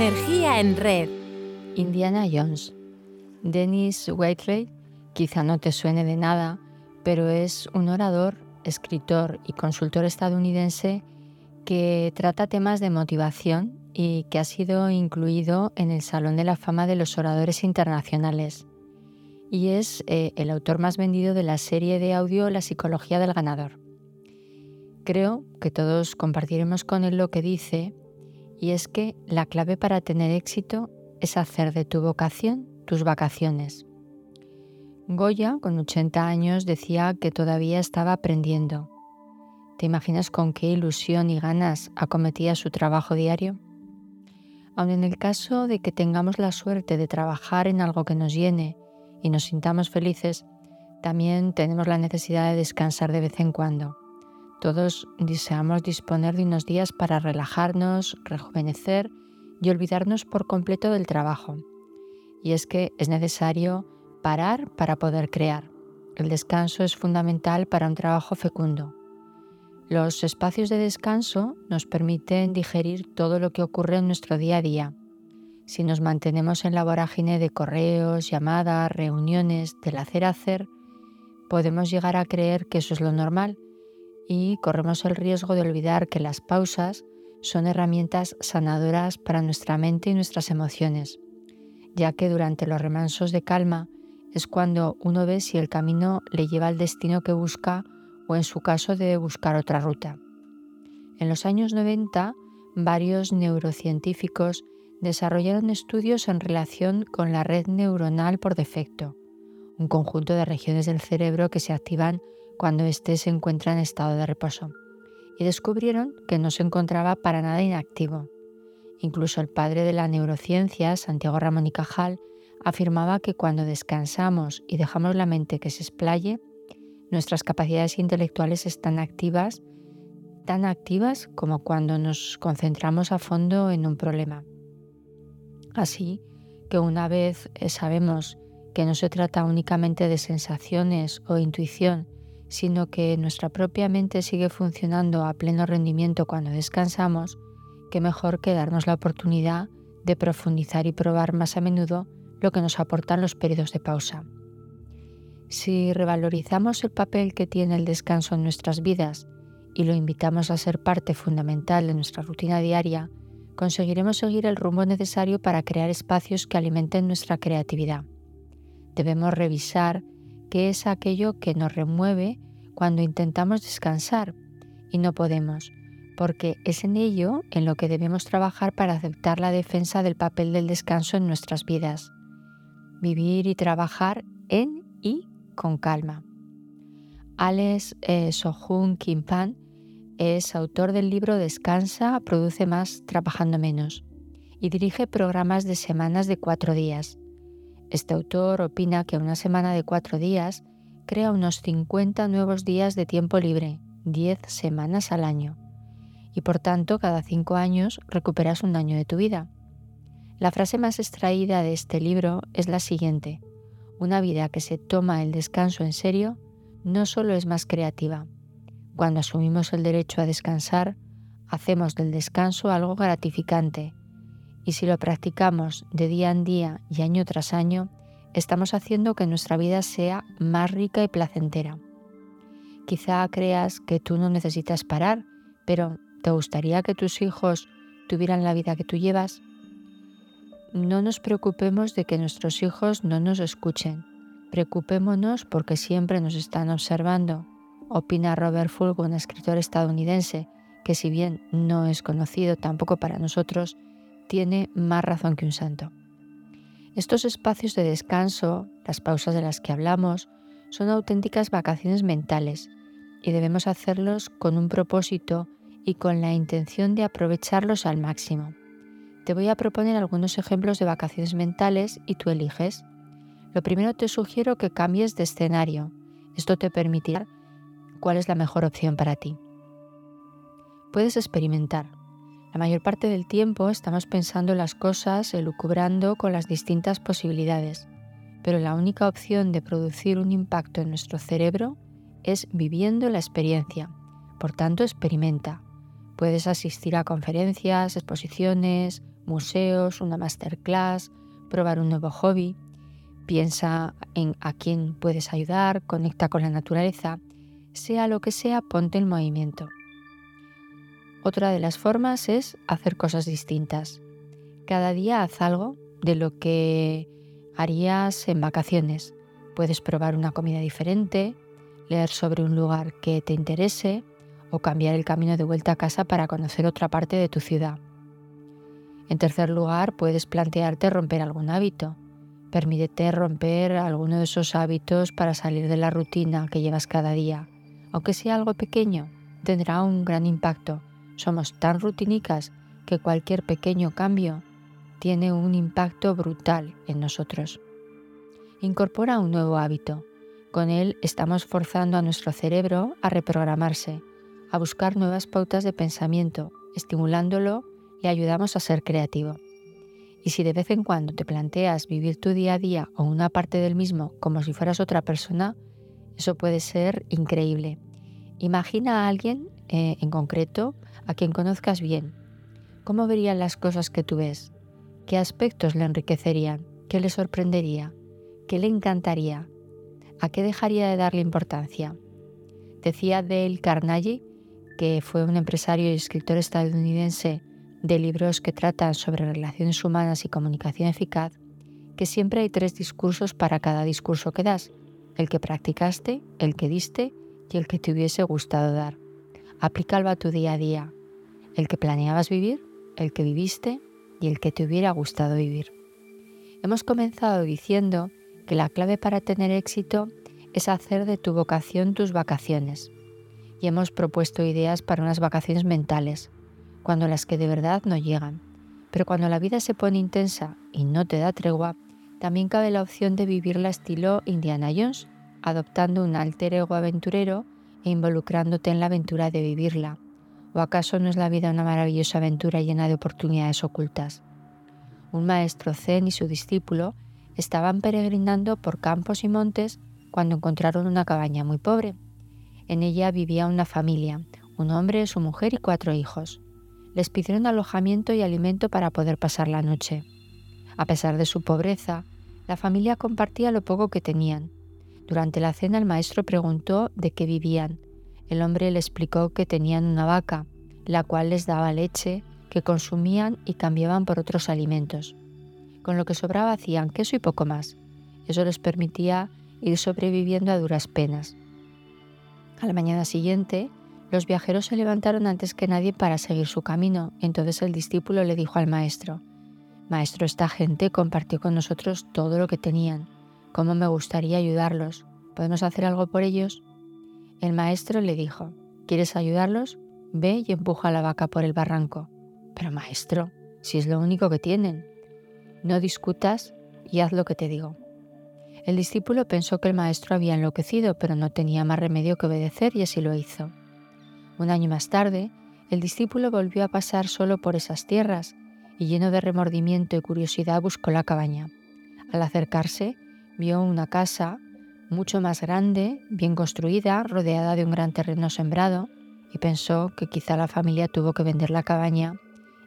Energía en red. Indiana Jones. Dennis Whiteley quizá no te suene de nada, pero es un orador, escritor y consultor estadounidense que trata temas de motivación y que ha sido incluido en el Salón de la Fama de los Oradores Internacionales. Y es eh, el autor más vendido de la serie de audio La psicología del ganador. Creo que todos compartiremos con él lo que dice, y es que la clave para tener éxito es hacer de tu vocación tus vacaciones. Goya, con 80 años, decía que todavía estaba aprendiendo. ¿Te imaginas con qué ilusión y ganas acometía su trabajo diario? Aun en el caso de que tengamos la suerte de trabajar en algo que nos llene y nos sintamos felices, también tenemos la necesidad de descansar de vez en cuando. Todos deseamos disponer de unos días para relajarnos, rejuvenecer y olvidarnos por completo del trabajo. Y es que es necesario parar para poder crear. El descanso es fundamental para un trabajo fecundo. Los espacios de descanso nos permiten digerir todo lo que ocurre en nuestro día a día. Si nos mantenemos en la vorágine de correos, llamadas, reuniones, del hacer hacer, podemos llegar a creer que eso es lo normal y corremos el riesgo de olvidar que las pausas son herramientas sanadoras para nuestra mente y nuestras emociones, ya que durante los remansos de calma es cuando uno ve si el camino le lleva al destino que busca o en su caso debe buscar otra ruta. En los años 90, varios neurocientíficos desarrollaron estudios en relación con la red neuronal por defecto, un conjunto de regiones del cerebro que se activan cuando éste se encuentra en estado de reposo, y descubrieron que no se encontraba para nada inactivo. Incluso el padre de la neurociencia, Santiago Ramón y Cajal, afirmaba que cuando descansamos y dejamos la mente que se explaye, Nuestras capacidades intelectuales están activas, tan activas como cuando nos concentramos a fondo en un problema. Así que una vez eh, sabemos que no se trata únicamente de sensaciones o intuición, sino que nuestra propia mente sigue funcionando a pleno rendimiento cuando descansamos, qué mejor que darnos la oportunidad de profundizar y probar más a menudo lo que nos aportan los periodos de pausa. Si revalorizamos el papel que tiene el descanso en nuestras vidas y lo invitamos a ser parte fundamental de nuestra rutina diaria, conseguiremos seguir el rumbo necesario para crear espacios que alimenten nuestra creatividad. Debemos revisar qué es aquello que nos remueve cuando intentamos descansar y no podemos, porque es en ello en lo que debemos trabajar para aceptar la defensa del papel del descanso en nuestras vidas. Vivir y trabajar en y con calma. Alex eh, Sohun Kimpan es autor del libro Descansa, produce más trabajando menos y dirige programas de semanas de cuatro días. Este autor opina que una semana de cuatro días crea unos 50 nuevos días de tiempo libre, 10 semanas al año, y por tanto cada cinco años recuperas un año de tu vida. La frase más extraída de este libro es la siguiente. Una vida que se toma el descanso en serio no solo es más creativa. Cuando asumimos el derecho a descansar, hacemos del descanso algo gratificante y si lo practicamos de día en día y año tras año, estamos haciendo que nuestra vida sea más rica y placentera. Quizá creas que tú no necesitas parar, pero ¿te gustaría que tus hijos tuvieran la vida que tú llevas? No nos preocupemos de que nuestros hijos no nos escuchen. Preocupémonos porque siempre nos están observando, opina Robert Fulgo, un escritor estadounidense que si bien no es conocido tampoco para nosotros, tiene más razón que un santo. Estos espacios de descanso, las pausas de las que hablamos, son auténticas vacaciones mentales y debemos hacerlos con un propósito y con la intención de aprovecharlos al máximo. Te voy a proponer algunos ejemplos de vacaciones mentales y tú eliges. Lo primero te sugiero que cambies de escenario. Esto te permitirá cuál es la mejor opción para ti. Puedes experimentar. La mayor parte del tiempo estamos pensando en las cosas, elucubrando con las distintas posibilidades, pero la única opción de producir un impacto en nuestro cerebro es viviendo la experiencia. Por tanto, experimenta. Puedes asistir a conferencias, exposiciones, museos, una masterclass, probar un nuevo hobby. Piensa en a quién puedes ayudar, conecta con la naturaleza. Sea lo que sea, ponte en movimiento. Otra de las formas es hacer cosas distintas. Cada día haz algo de lo que harías en vacaciones. Puedes probar una comida diferente, leer sobre un lugar que te interese o cambiar el camino de vuelta a casa para conocer otra parte de tu ciudad. En tercer lugar, puedes plantearte romper algún hábito. Permítete romper alguno de esos hábitos para salir de la rutina que llevas cada día. Aunque sea algo pequeño, tendrá un gran impacto. Somos tan rutinicas que cualquier pequeño cambio tiene un impacto brutal en nosotros. Incorpora un nuevo hábito. Con él estamos forzando a nuestro cerebro a reprogramarse, a buscar nuevas pautas de pensamiento, estimulándolo y ayudamos a ser creativo. Y si de vez en cuando te planteas vivir tu día a día o una parte del mismo como si fueras otra persona, eso puede ser increíble. Imagina a alguien eh, en concreto a quien conozcas bien. ¿Cómo verían las cosas que tú ves? ¿Qué aspectos le enriquecerían? ¿Qué le sorprendería? ¿Qué le encantaría? ¿A qué dejaría de darle importancia? Decía Dale Carnegie, que fue un empresario y escritor estadounidense de libros que tratan sobre relaciones humanas y comunicación eficaz, que siempre hay tres discursos para cada discurso que das, el que practicaste, el que diste y el que te hubiese gustado dar. Aplícalo a tu día a día, el que planeabas vivir, el que viviste y el que te hubiera gustado vivir. Hemos comenzado diciendo que la clave para tener éxito es hacer de tu vocación tus vacaciones. Y hemos propuesto ideas para unas vacaciones mentales, cuando las que de verdad no llegan. Pero cuando la vida se pone intensa y no te da tregua, también cabe la opción de vivirla estilo Indiana Jones, adoptando un alter ego aventurero e involucrándote en la aventura de vivirla, ¿O acaso no es la vida una maravillosa aventura llena de oportunidades ocultas? Un maestro zen y su discípulo estaban peregrinando por campos y montes cuando encontraron una cabaña muy pobre. En ella vivía una familia, un hombre, su mujer y cuatro hijos. Les pidieron alojamiento y alimento para poder pasar la noche. A pesar de su pobreza, la familia compartía lo poco que tenían. Durante la cena el maestro preguntó de qué vivían el hombre le explicó que tenían una vaca, la cual les daba leche, que consumían y cambiaban por otros alimentos. Con lo que sobraba hacían queso y poco más. Eso les permitía ir sobreviviendo a duras penas. A la mañana siguiente, los viajeros se levantaron antes que nadie para seguir su camino. Entonces el discípulo le dijo al maestro, Maestro, esta gente compartió con nosotros todo lo que tenían. ¿Cómo me gustaría ayudarlos? ¿Podemos hacer algo por ellos? El maestro le dijo, ¿quieres ayudarlos? Ve y empuja a la vaca por el barranco. Pero maestro, si es lo único que tienen. No discutas y haz lo que te digo. El discípulo pensó que el maestro había enloquecido, pero no tenía más remedio que obedecer y así lo hizo. Un año más tarde, el discípulo volvió a pasar solo por esas tierras y lleno de remordimiento y curiosidad buscó la cabaña. Al acercarse, vio una casa mucho más grande, bien construida, rodeada de un gran terreno sembrado, y pensó que quizá la familia tuvo que vender la cabaña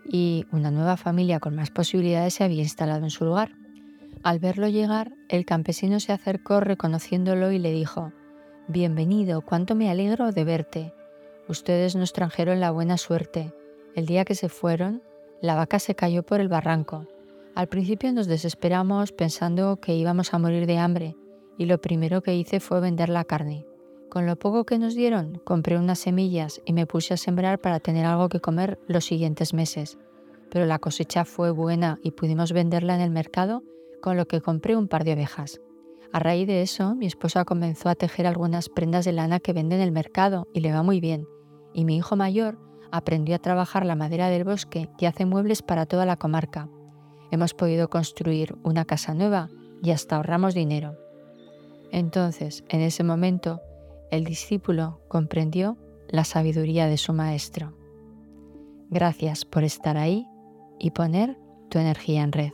y una nueva familia con más posibilidades se había instalado en su lugar. Al verlo llegar, el campesino se acercó reconociéndolo y le dijo, Bienvenido, cuánto me alegro de verte. Ustedes nos trajeron la buena suerte. El día que se fueron, la vaca se cayó por el barranco. Al principio nos desesperamos pensando que íbamos a morir de hambre, y lo primero que hice fue vender la carne. Con lo poco que nos dieron, compré unas semillas y me puse a sembrar para tener algo que comer los siguientes meses. Pero la cosecha fue buena y pudimos venderla en el mercado, con lo que compré un par de ovejas. A raíz de eso, mi esposa comenzó a tejer algunas prendas de lana que vende en el mercado y le va muy bien. Y mi hijo mayor aprendió a trabajar la madera del bosque y hace muebles para toda la comarca. Hemos podido construir una casa nueva y hasta ahorramos dinero. Entonces, en ese momento, el discípulo comprendió la sabiduría de su maestro. Gracias por estar ahí y poner tu energía en red.